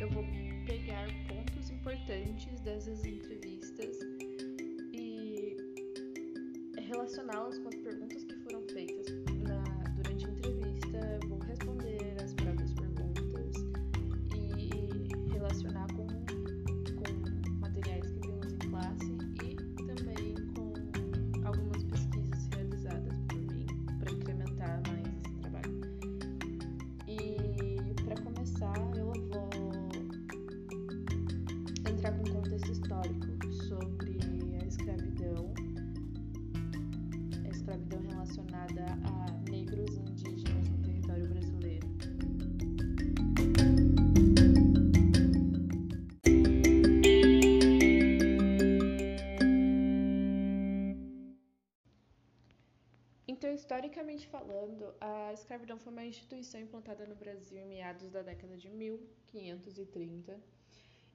eu vou pegar pontos importantes dessas entrevistas e relacioná-las com as perguntas escravidão foi uma instituição implantada no Brasil em meados da década de 1530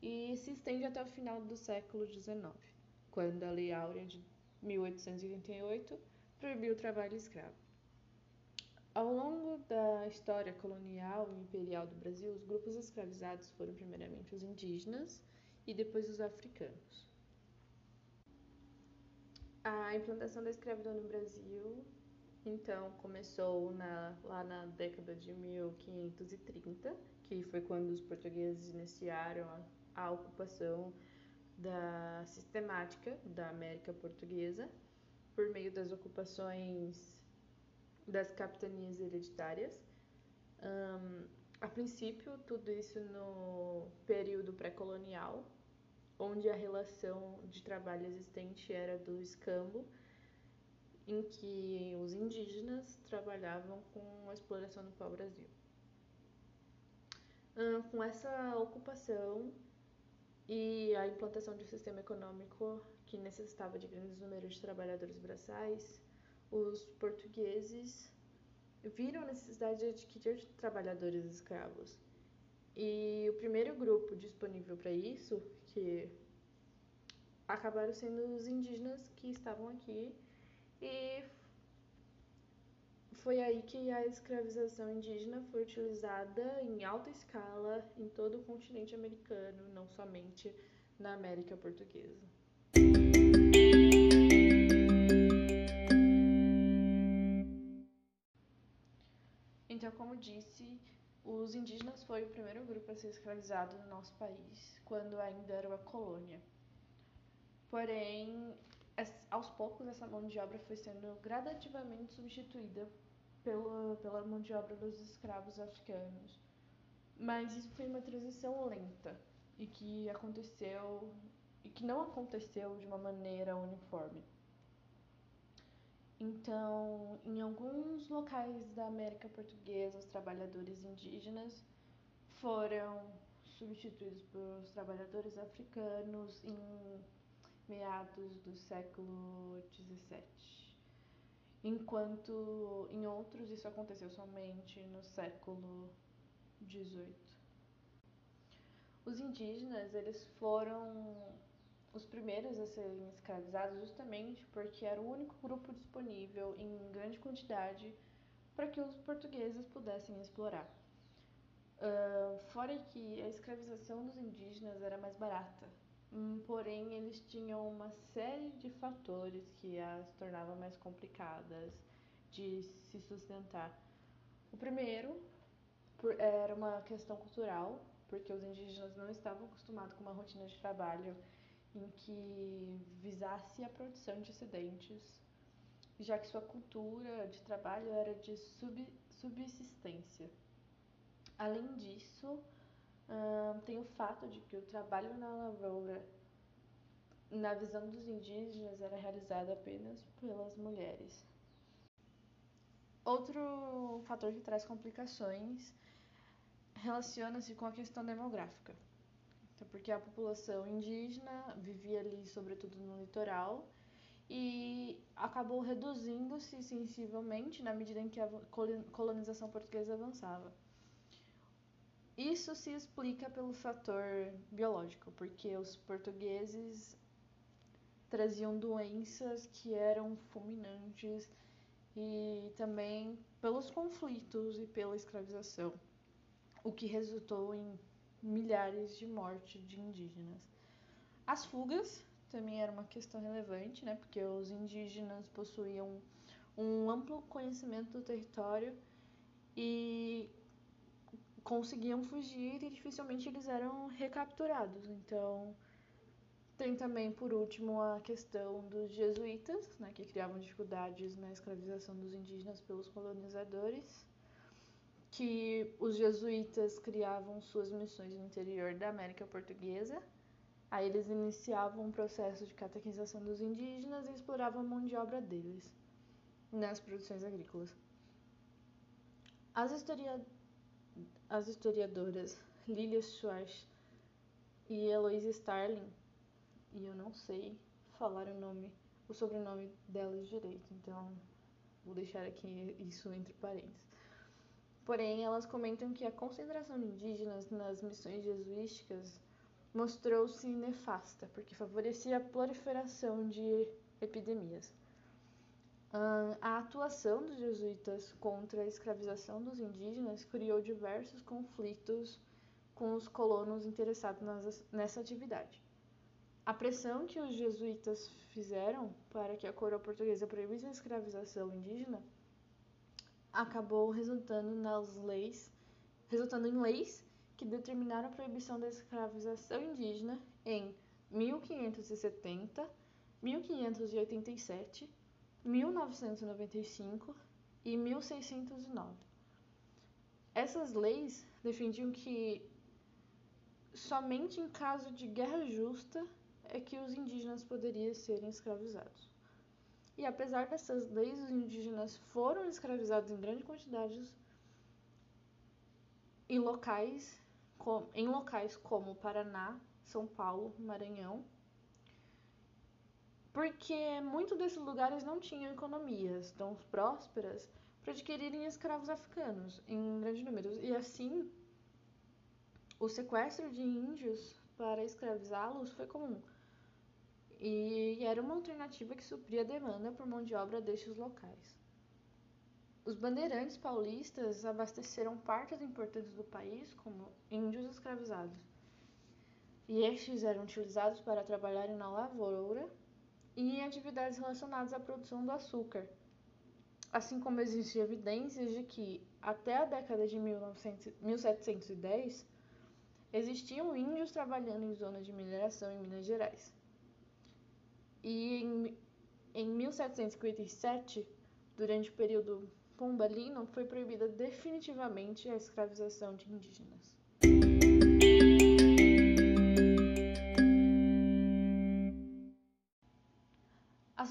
e se estende até o final do século XIX, quando a Lei Áurea de 1888 proibiu o trabalho escravo. Ao longo da história colonial e imperial do Brasil, os grupos escravizados foram primeiramente os indígenas e depois os africanos. A implantação da escravidão no Brasil, então, começou na, lá na década de 1530, que foi quando os portugueses iniciaram a a ocupação da sistemática da América Portuguesa por meio das ocupações das capitanias hereditárias. Um, a princípio, tudo isso no período pré-colonial, onde a relação de trabalho existente era do escambo, em que os indígenas trabalhavam com a exploração do pau-brasil. Um, com essa ocupação, e a implantação de um sistema econômico que necessitava de grandes números de trabalhadores braçais, os portugueses viram a necessidade de adquirir trabalhadores escravos. E o primeiro grupo disponível para isso, que acabaram sendo os indígenas que estavam aqui, e foi aí que a escravização indígena foi utilizada em alta escala em todo o continente americano, não somente na América Portuguesa. Então, como disse, os indígenas foi o primeiro grupo a ser escravizado no nosso país, quando ainda era uma colônia. Porém, aos poucos essa mão de obra foi sendo gradativamente substituída pela, pela mão de obra dos escravos africanos. Mas isso foi uma transição lenta e que aconteceu e que não aconteceu de uma maneira uniforme. Então, em alguns locais da América Portuguesa, os trabalhadores indígenas foram substituídos por trabalhadores africanos em meados do século XVII enquanto em outros isso aconteceu somente no século XVIII. Os indígenas eles foram os primeiros a serem escravizados justamente porque era o único grupo disponível em grande quantidade para que os portugueses pudessem explorar. Uh, fora que a escravização dos indígenas era mais barata, Hum, porém, eles tinham uma série de fatores que as tornavam mais complicadas de se sustentar. O primeiro era uma questão cultural, porque os indígenas não estavam acostumados com uma rotina de trabalho em que visasse a produção de excedentes, já que sua cultura de trabalho era de sub, subsistência. Além disso, tem o fato de que o trabalho na lavoura, na visão dos indígenas, era realizado apenas pelas mulheres. Outro fator que traz complicações relaciona-se com a questão demográfica, então, porque a população indígena vivia ali, sobretudo no litoral, e acabou reduzindo-se sensivelmente na medida em que a colonização portuguesa avançava. Isso se explica pelo fator biológico, porque os portugueses traziam doenças que eram fulminantes e também pelos conflitos e pela escravização, o que resultou em milhares de mortes de indígenas. As fugas também era uma questão relevante, né, porque os indígenas possuíam um amplo conhecimento do território e conseguiam fugir e dificilmente eles eram recapturados. Então, tem também, por último, a questão dos jesuítas, né, que criavam dificuldades na escravização dos indígenas pelos colonizadores, que os jesuítas criavam suas missões no interior da América Portuguesa. Aí eles iniciavam um processo de catequização dos indígenas e exploravam a mão de obra deles nas produções agrícolas. As, historia... As historiadoras Lilia Schwartz e Eloise Starling e eu não sei falar o nome, o sobrenome delas direito, então vou deixar aqui isso entre parênteses. Porém, elas comentam que a concentração de indígenas nas missões jesuísticas mostrou-se nefasta, porque favorecia a proliferação de epidemias. A atuação dos jesuítas contra a escravização dos indígenas criou diversos conflitos com os colonos interessados nessa atividade. A pressão que os jesuítas fizeram para que a coroa portuguesa proibisse a escravização indígena acabou resultando nas leis, resultando em leis que determinaram a proibição da escravização indígena em 1570, 1587, 1995 e 1609. Essas leis defendiam que somente em caso de guerra justa é que os indígenas poderiam ser escravizados. E apesar dessas leis, os indígenas foram escravizados em grande quantidade em locais, em locais como Paraná, São Paulo, Maranhão, porque muitos desses lugares não tinham economias tão prósperas para adquirirem escravos africanos em grande número. E assim, o sequestro de índios para escravizá-los foi comum e era uma alternativa que supria a demanda por mão de obra destes locais. Os bandeirantes paulistas abasteceram partes importantes do país como índios escravizados, e estes eram utilizados para trabalharem na lavoura e em atividades relacionadas à produção do açúcar, assim como existem evidências de que, até a década de 1900, 1710, existiam índios trabalhando em zonas de mineração em Minas Gerais. E em, em 1757, durante o período pombalino, foi proibida definitivamente a escravização de indígenas.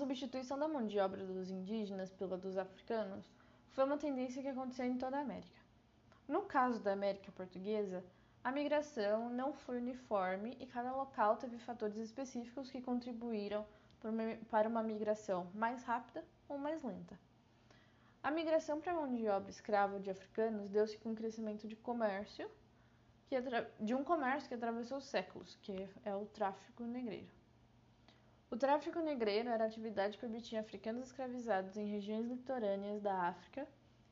Substituição da mão de obra dos indígenas pela dos africanos foi uma tendência que aconteceu em toda a América. No caso da América Portuguesa, a migração não foi uniforme e cada local teve fatores específicos que contribuíram para uma migração mais rápida ou mais lenta. A migração para a mão de obra escrava de africanos deu-se com o crescimento de comércio, de um comércio que atravessou séculos, que é o tráfico negreiro. O tráfico negreiro era a atividade que obtinha africanos escravizados em regiões litorâneas da África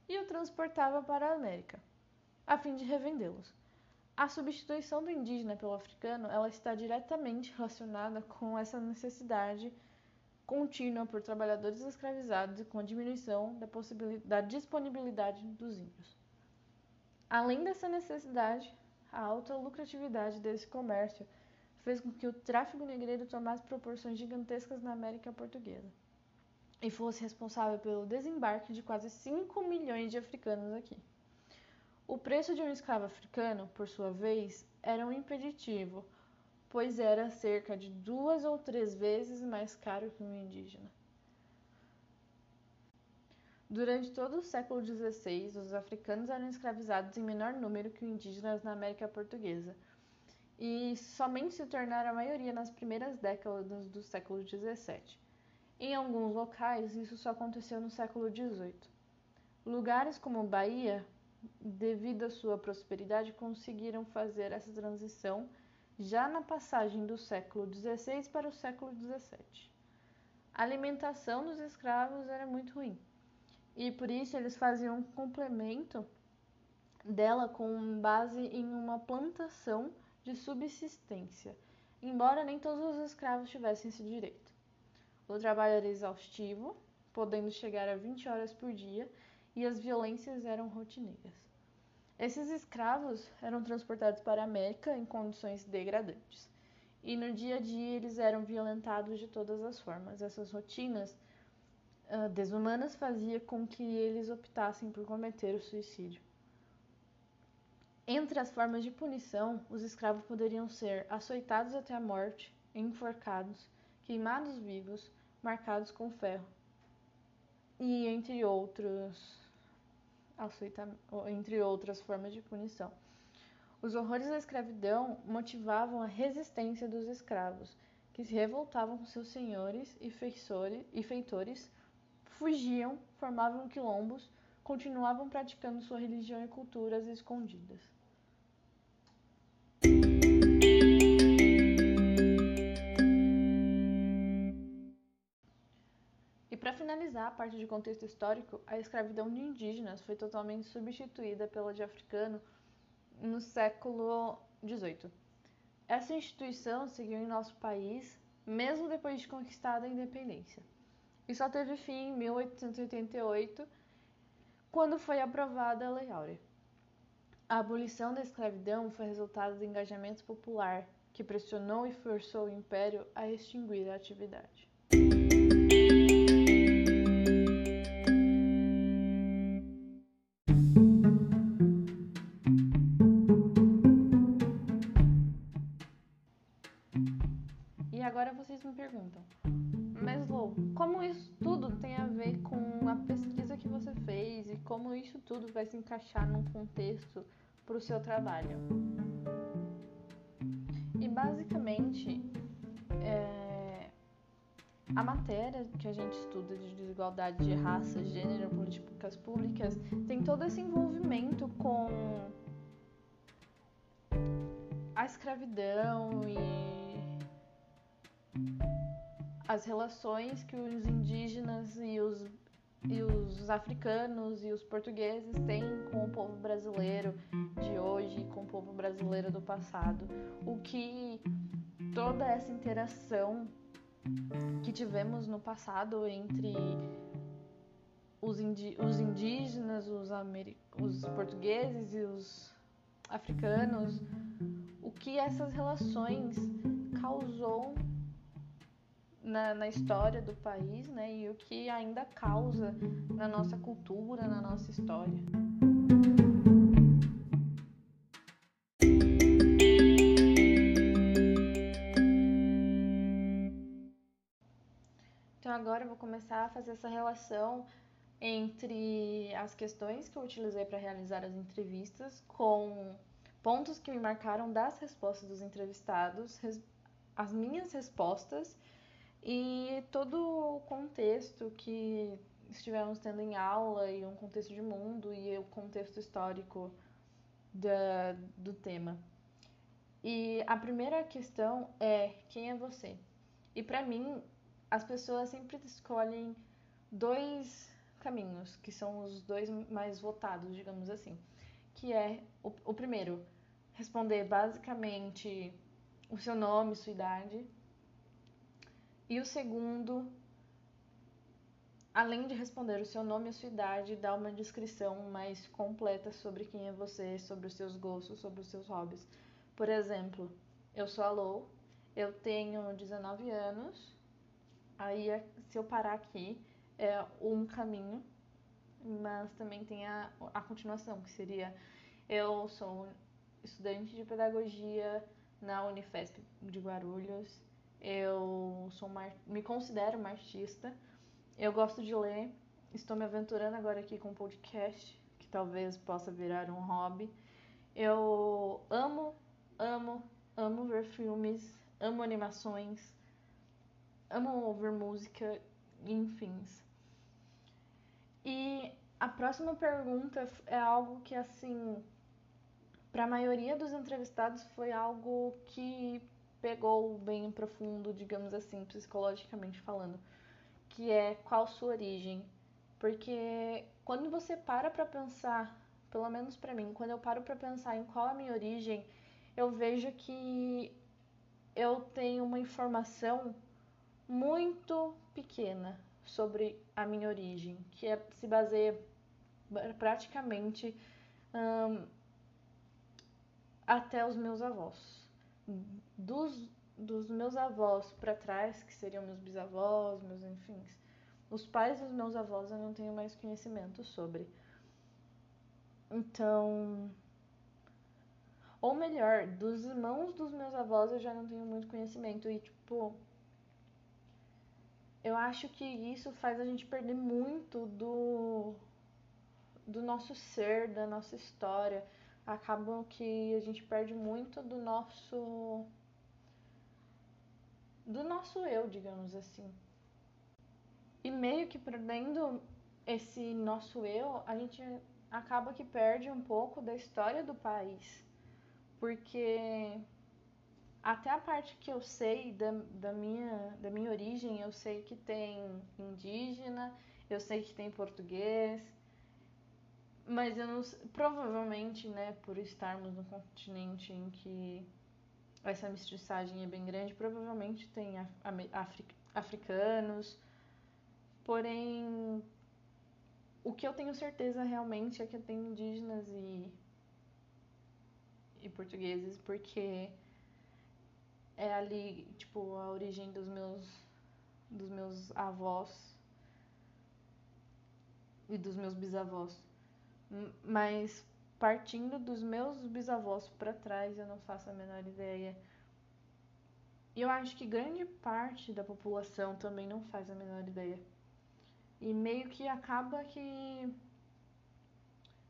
e o transportava para a América, a fim de revendê-los. A substituição do indígena pelo africano, ela está diretamente relacionada com essa necessidade contínua por trabalhadores escravizados e com a diminuição da, da disponibilidade dos índios. Além dessa necessidade, a alta lucratividade desse comércio fez com que o tráfico negreiro tomasse proporções gigantescas na América Portuguesa e fosse responsável pelo desembarque de quase 5 milhões de africanos aqui. O preço de um escravo africano, por sua vez, era um impeditivo, pois era cerca de duas ou três vezes mais caro que um indígena. Durante todo o século XVI, os africanos eram escravizados em menor número que os indígenas na América Portuguesa, e somente se tornaram a maioria nas primeiras décadas do século XVII. Em alguns locais, isso só aconteceu no século XVIII. Lugares como Bahia, devido à sua prosperidade, conseguiram fazer essa transição já na passagem do século XVI para o século XVII. A alimentação dos escravos era muito ruim e por isso eles faziam um complemento dela com base em uma plantação de subsistência, embora nem todos os escravos tivessem esse direito. O trabalho era exaustivo, podendo chegar a 20 horas por dia, e as violências eram rotineiras. Esses escravos eram transportados para a América em condições degradantes. E no dia a dia eles eram violentados de todas as formas. Essas rotinas uh, desumanas faziam com que eles optassem por cometer o suicídio. Entre as formas de punição, os escravos poderiam ser açoitados até a morte, enforcados, queimados vivos, marcados com ferro, e entre outros, entre outras formas de punição. Os horrores da escravidão motivavam a resistência dos escravos, que se revoltavam com seus senhores e feitores, fugiam, formavam quilombos, continuavam praticando sua religião e culturas escondidas. Finalizar a parte de contexto histórico, a escravidão de indígenas foi totalmente substituída pela de africano no século XVIII. Essa instituição seguiu em nosso país mesmo depois de conquistada a independência, e só teve fim em 1888, quando foi aprovada a Lei Áurea. A abolição da escravidão foi resultado do engajamento popular que pressionou e forçou o império a extinguir a atividade. Encaixar num contexto para o seu trabalho? E basicamente, é, a matéria que a gente estuda de desigualdade de raça, gênero, políticas públicas tem todo esse envolvimento com a escravidão e as relações que os indígenas e os, e os africanos e os portugueses têm com o povo brasileiro de hoje e com o povo brasileiro do passado. O que toda essa interação que tivemos no passado entre os, indígenas, os, os portugueses e os africanos, o que essas relações causou na, na, história do país, né, e o que ainda causa na nossa cultura, na nossa história. Então agora eu vou começar a fazer essa relação entre as questões que eu utilizei para realizar as entrevistas com pontos que me marcaram das respostas dos entrevistados, as minhas respostas e todo o contexto que estivemos tendo em aula e um contexto de mundo e o contexto histórico da, do tema. E a primeira questão é quem é você? E para mim, as pessoas sempre escolhem dois caminhos, que são os dois mais votados, digamos assim, que é o, o primeiro, responder basicamente o seu nome, sua idade, e o segundo, além de responder o seu nome e a sua idade, dá uma descrição mais completa sobre quem é você, sobre os seus gostos, sobre os seus hobbies. Por exemplo, eu sou a Lou, eu tenho 19 anos, aí se eu parar aqui é um caminho, mas também tem a, a continuação, que seria eu sou estudante de pedagogia na Unifesp de Guarulhos, eu sou uma, me considero uma artista. Eu gosto de ler. Estou me aventurando agora aqui com um podcast, que talvez possa virar um hobby. Eu amo, amo, amo ver filmes, amo animações, amo ouvir música. enfim. E a próxima pergunta é algo que, assim, para a maioria dos entrevistados foi algo que pegou bem profundo, digamos assim, psicologicamente falando, que é qual sua origem. Porque quando você para para pensar, pelo menos para mim, quando eu paro para pensar em qual a minha origem, eu vejo que eu tenho uma informação muito pequena sobre a minha origem, que é, se baseia praticamente hum, até os meus avós. Dos, dos meus avós para trás, que seriam meus bisavós, meus enfim, os pais dos meus avós eu não tenho mais conhecimento sobre. Então, ou melhor, dos irmãos dos meus avós eu já não tenho muito conhecimento e tipo eu acho que isso faz a gente perder muito do do nosso ser, da nossa história. Acabam que a gente perde muito do nosso do nosso eu, digamos assim. E meio que perdendo esse nosso eu, a gente acaba que perde um pouco da história do país. Porque até a parte que eu sei da, da, minha, da minha origem, eu sei que tem indígena, eu sei que tem português, mas eu não provavelmente, né, por estarmos num continente em que essa mestiçagem é bem grande, provavelmente tem africanos, porém o que eu tenho certeza realmente é que tem indígenas e, e portugueses, porque é ali, tipo, a origem dos meus dos meus avós e dos meus bisavós. Mas partindo dos meus bisavós para trás, eu não faço a menor ideia. E eu acho que grande parte da população também não faz a menor ideia. E meio que acaba que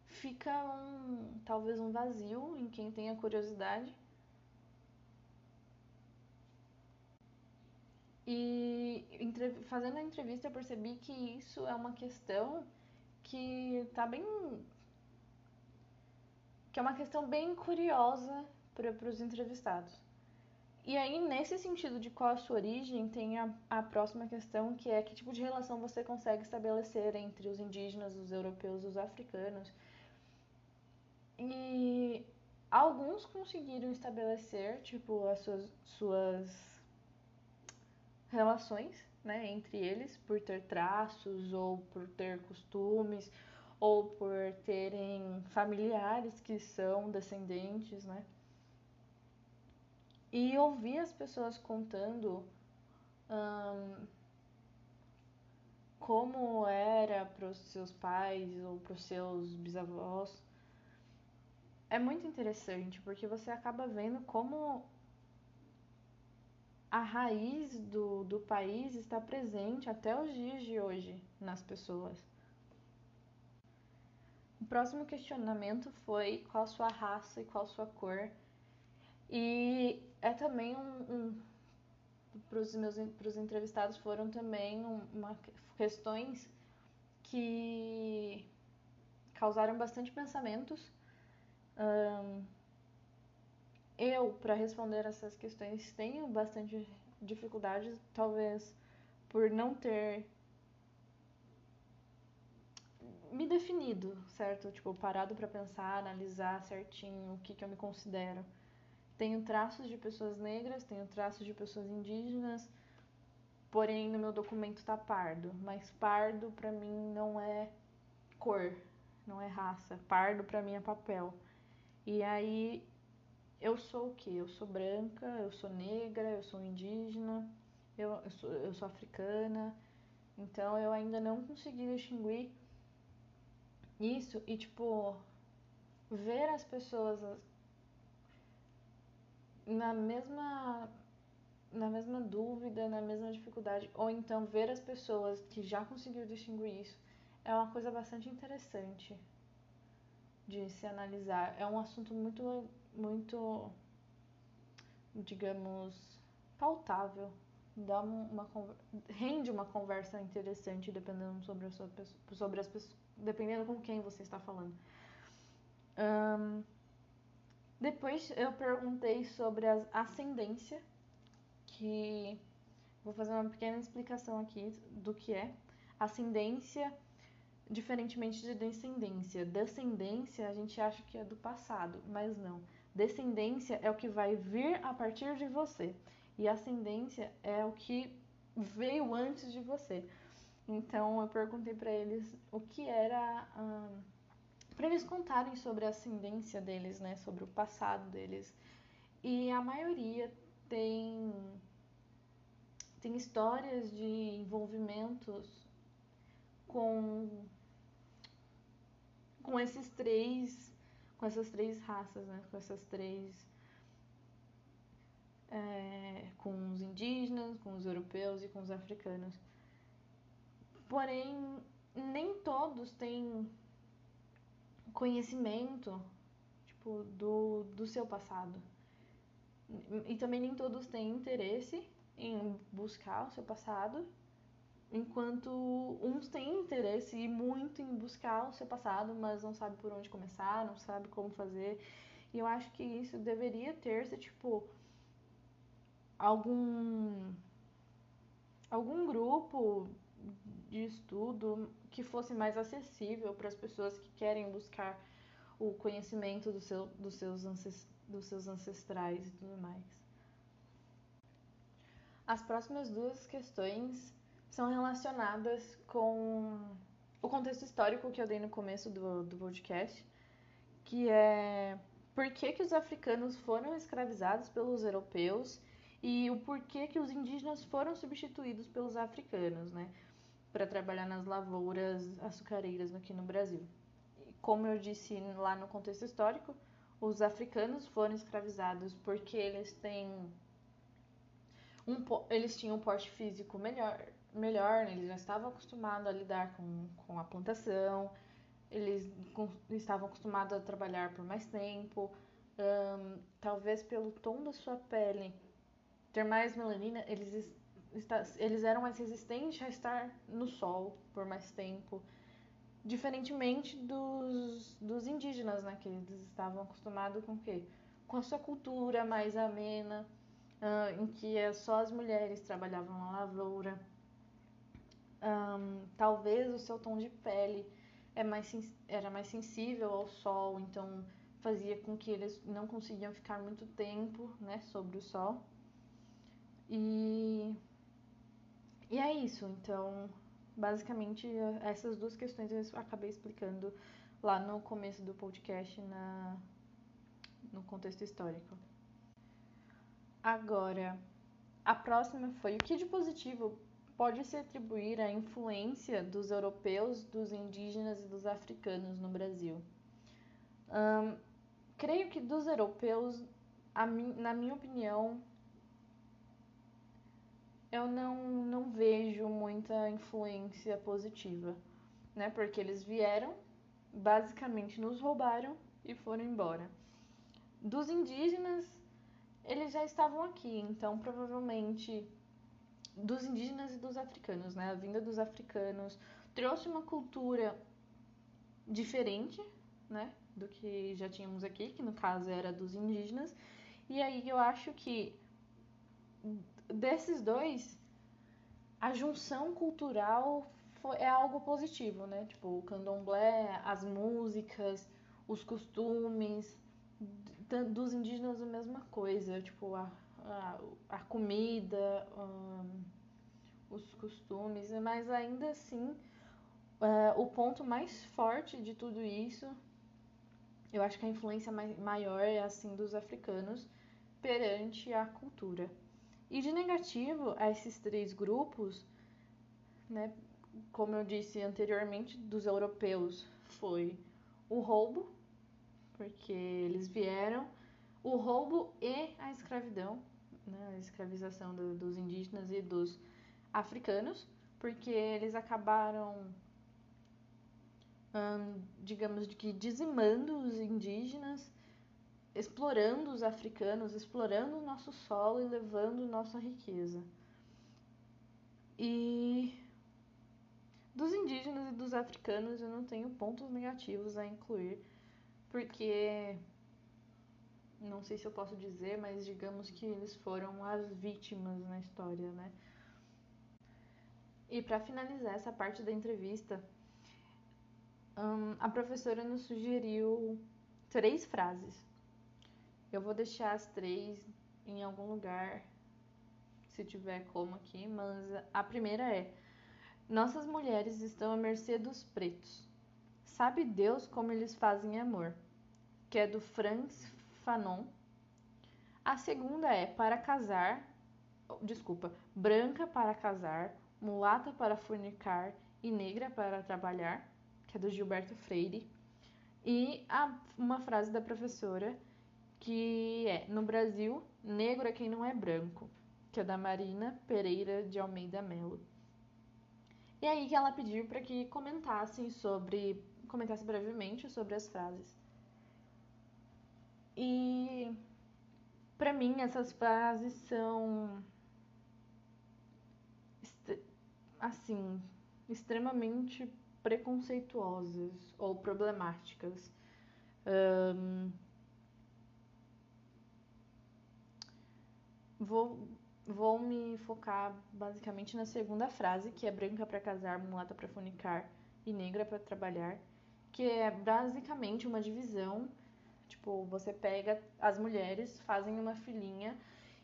fica um talvez um vazio em quem tenha curiosidade. E fazendo a entrevista eu percebi que isso é uma questão que tá bem que é uma questão bem curiosa para os entrevistados. E aí, nesse sentido de qual a sua origem, tem a, a próxima questão, que é que tipo de relação você consegue estabelecer entre os indígenas, os europeus os africanos. E alguns conseguiram estabelecer, tipo, as suas, suas relações, né, entre eles, por ter traços ou por ter costumes ou por terem familiares que são descendentes, né? E ouvir as pessoas contando hum, como era para os seus pais ou para os seus bisavós é muito interessante, porque você acaba vendo como a raiz do, do país está presente até os dias de hoje nas pessoas. O próximo questionamento foi qual sua raça e qual sua cor. E é também um, um para os meus pros entrevistados foram também uma, questões que causaram bastante pensamentos. Um, eu, para responder essas questões, tenho bastante dificuldade, talvez por não ter me definido, certo? Tipo, parado para pensar, analisar certinho o que, que eu me considero. Tenho traços de pessoas negras, tenho traços de pessoas indígenas, porém no meu documento tá pardo. Mas pardo para mim não é cor, não é raça. Pardo para mim é papel. E aí eu sou o que? Eu sou branca, eu sou negra, eu sou indígena, eu, eu, sou, eu sou africana. Então eu ainda não consegui distinguir isso e tipo ver as pessoas na mesma na mesma dúvida, na mesma dificuldade, ou então ver as pessoas que já conseguiram distinguir isso, é uma coisa bastante interessante de se analisar. É um assunto muito muito digamos pautável dá uma rende uma conversa interessante dependendo sobre a sua sobre as pessoas, dependendo com quem você está falando. Um, depois eu perguntei sobre a ascendência, que vou fazer uma pequena explicação aqui do que é. Ascendência, diferentemente de descendência. Descendência a gente acha que é do passado, mas não. Descendência é o que vai vir a partir de você. E ascendência é o que veio antes de você. Então eu perguntei para eles o que era. Hum, para eles contarem sobre a ascendência deles, né? Sobre o passado deles. E a maioria tem. Tem histórias de envolvimentos com com esses três com essas três raças, né? Com essas três é, com os indígenas, com os europeus e com os africanos. Porém, nem todos têm conhecimento tipo, do, do seu passado. E também nem todos têm interesse em buscar o seu passado, enquanto uns têm interesse muito em buscar o seu passado, mas não sabe por onde começar, não sabe como fazer. E eu acho que isso deveria ter-se, tipo, algum algum grupo de estudo que fosse mais acessível para as pessoas que querem buscar o conhecimento do seu, dos, seus dos seus ancestrais e tudo mais. As próximas duas questões são relacionadas com o contexto histórico que eu dei no começo do, do podcast, que é por que, que os africanos foram escravizados pelos europeus e o porquê que os indígenas foram substituídos pelos africanos, né, para trabalhar nas lavouras açucareiras aqui no Brasil. E como eu disse lá no contexto histórico, os africanos foram escravizados porque eles têm um, eles tinham um porte físico melhor, melhor, né? eles já estavam acostumados a lidar com, com a plantação, eles estavam acostumados a trabalhar por mais tempo, talvez pelo tom da sua pele ter mais melanina, eles, está, eles eram mais resistentes a estar no sol por mais tempo. Diferentemente dos, dos indígenas, né? Que eles estavam acostumados com o quê? Com a sua cultura mais amena, uh, em que é só as mulheres trabalhavam na lavoura. Um, talvez o seu tom de pele é mais, era mais sensível ao sol, então fazia com que eles não conseguiam ficar muito tempo né, sobre o sol. E, e é isso. Então, basicamente, essas duas questões eu acabei explicando lá no começo do podcast na, no contexto histórico. Agora, a próxima foi o que de positivo pode se atribuir à influência dos europeus, dos indígenas e dos africanos no Brasil. Creio que dos europeus, na minha opinião, eu não, não vejo muita influência positiva, né? Porque eles vieram, basicamente nos roubaram e foram embora. Dos indígenas, eles já estavam aqui, então provavelmente dos indígenas e dos africanos, né? A vinda dos africanos trouxe uma cultura diferente, né? Do que já tínhamos aqui, que no caso era dos indígenas. E aí eu acho que desses dois, a junção cultural foi, é algo positivo, né? Tipo, o candomblé, as músicas, os costumes, dos indígenas a mesma coisa, tipo, a, a, a comida, um, os costumes, mas ainda assim, é, o ponto mais forte de tudo isso, eu acho que a influência maior é assim dos africanos perante a cultura. E de negativo a esses três grupos, né, como eu disse anteriormente, dos europeus foi o roubo, porque eles vieram, o roubo e a escravidão, né, a escravização do, dos indígenas e dos africanos, porque eles acabaram, hum, digamos que dizimando os indígenas explorando os africanos, explorando o nosso solo e levando nossa riqueza. E dos indígenas e dos africanos eu não tenho pontos negativos a incluir, porque não sei se eu posso dizer, mas digamos que eles foram as vítimas na história, né? E para finalizar essa parte da entrevista, hum, a professora nos sugeriu três frases. Eu vou deixar as três em algum lugar, se tiver como aqui, mas a primeira é: Nossas mulheres estão à mercê dos pretos. Sabe Deus como eles fazem amor, que é do Franz Fanon. A segunda é para casar, desculpa, branca para casar, mulata para fornicar e negra para trabalhar, que é do Gilberto Freire. E a, uma frase da professora que é: No Brasil, negro é quem não é branco, que é da Marina Pereira de Almeida Melo. E aí que ela pediu para que comentassem sobre, comentasse brevemente sobre as frases. E para mim essas frases são assim, extremamente preconceituosas ou problemáticas. Um, vou, vou me focar basicamente na segunda frase, que é branca para casar, mulata para fornicar e negra para trabalhar, que é basicamente uma divisão Tipo, você pega as mulheres, fazem uma filinha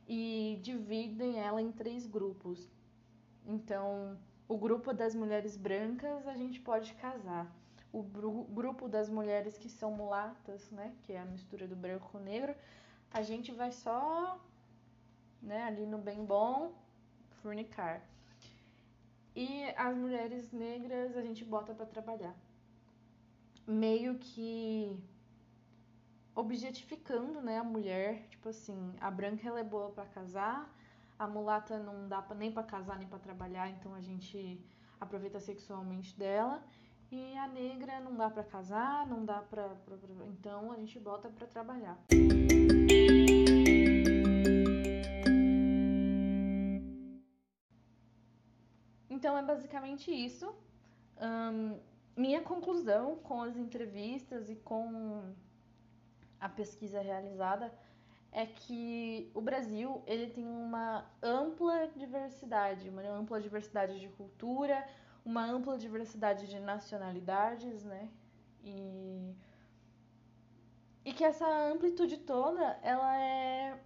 e dividem ela em três grupos. Então, o grupo das mulheres brancas a gente pode casar. O grupo das mulheres que são mulatas, né, que é a mistura do branco com o negro, a gente vai só, né, ali no bem bom, fornicar. E as mulheres negras a gente bota para trabalhar. Meio que objetificando, né, a mulher, tipo assim, a branca ela é boa para casar, a mulata não dá pra, nem para casar nem para trabalhar, então a gente aproveita sexualmente dela. E a negra não dá para casar, não dá para então a gente bota para trabalhar. Então é basicamente isso. Um, minha conclusão com as entrevistas e com a pesquisa realizada é que o Brasil ele tem uma ampla diversidade, uma ampla diversidade de cultura, uma ampla diversidade de nacionalidades, né? E, e que essa amplitude toda ela é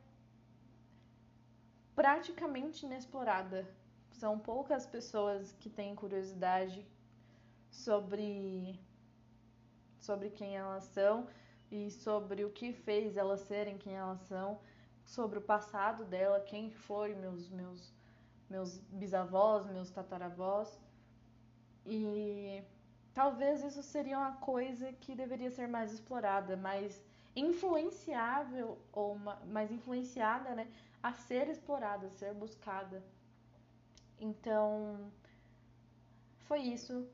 praticamente inexplorada. São poucas pessoas que têm curiosidade sobre sobre quem elas são e sobre o que fez elas serem quem elas são, sobre o passado dela, quem foi meus meus meus bisavós, meus tataravós. E talvez isso seria uma coisa que deveria ser mais explorada, mais influenciável ou mais influenciada, né, a ser explorada, a ser buscada. Então, foi isso.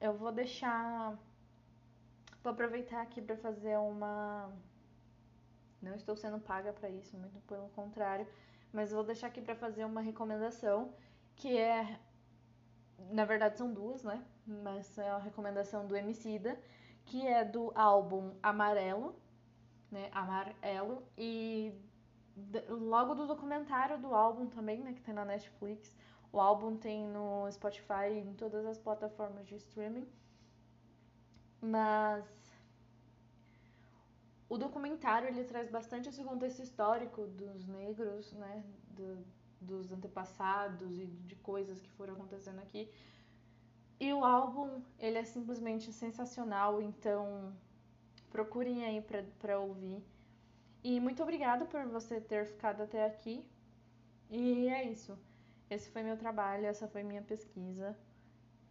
Eu vou deixar Vou aproveitar aqui para fazer uma. Não estou sendo paga para isso, muito pelo contrário, mas vou deixar aqui para fazer uma recomendação que é. Na verdade são duas, né? Mas é uma recomendação do Emicida, que é do álbum Amarelo, né? Amarelo, e logo do documentário do álbum também, né? Que tem na Netflix. O álbum tem no Spotify em todas as plataformas de streaming. Mas o documentário ele traz bastante esse contexto histórico dos negros, né, do, dos antepassados e de coisas que foram acontecendo aqui. E o álbum, ele é simplesmente sensacional, então procurem aí para ouvir. E muito obrigada por você ter ficado até aqui. E é isso. Esse foi meu trabalho, essa foi minha pesquisa.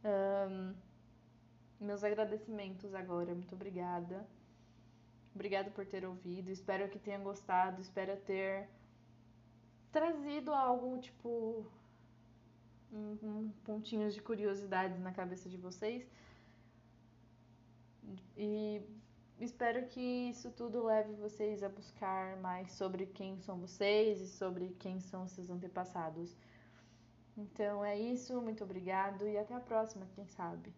Um, meus agradecimentos agora, muito obrigada. Obrigada por ter ouvido, espero que tenha gostado, espero ter trazido algo tipo um, um pontinhos de curiosidades na cabeça de vocês. E espero que isso tudo leve vocês a buscar mais sobre quem são vocês e sobre quem são seus antepassados. Então é isso, muito obrigado e até a próxima, quem sabe.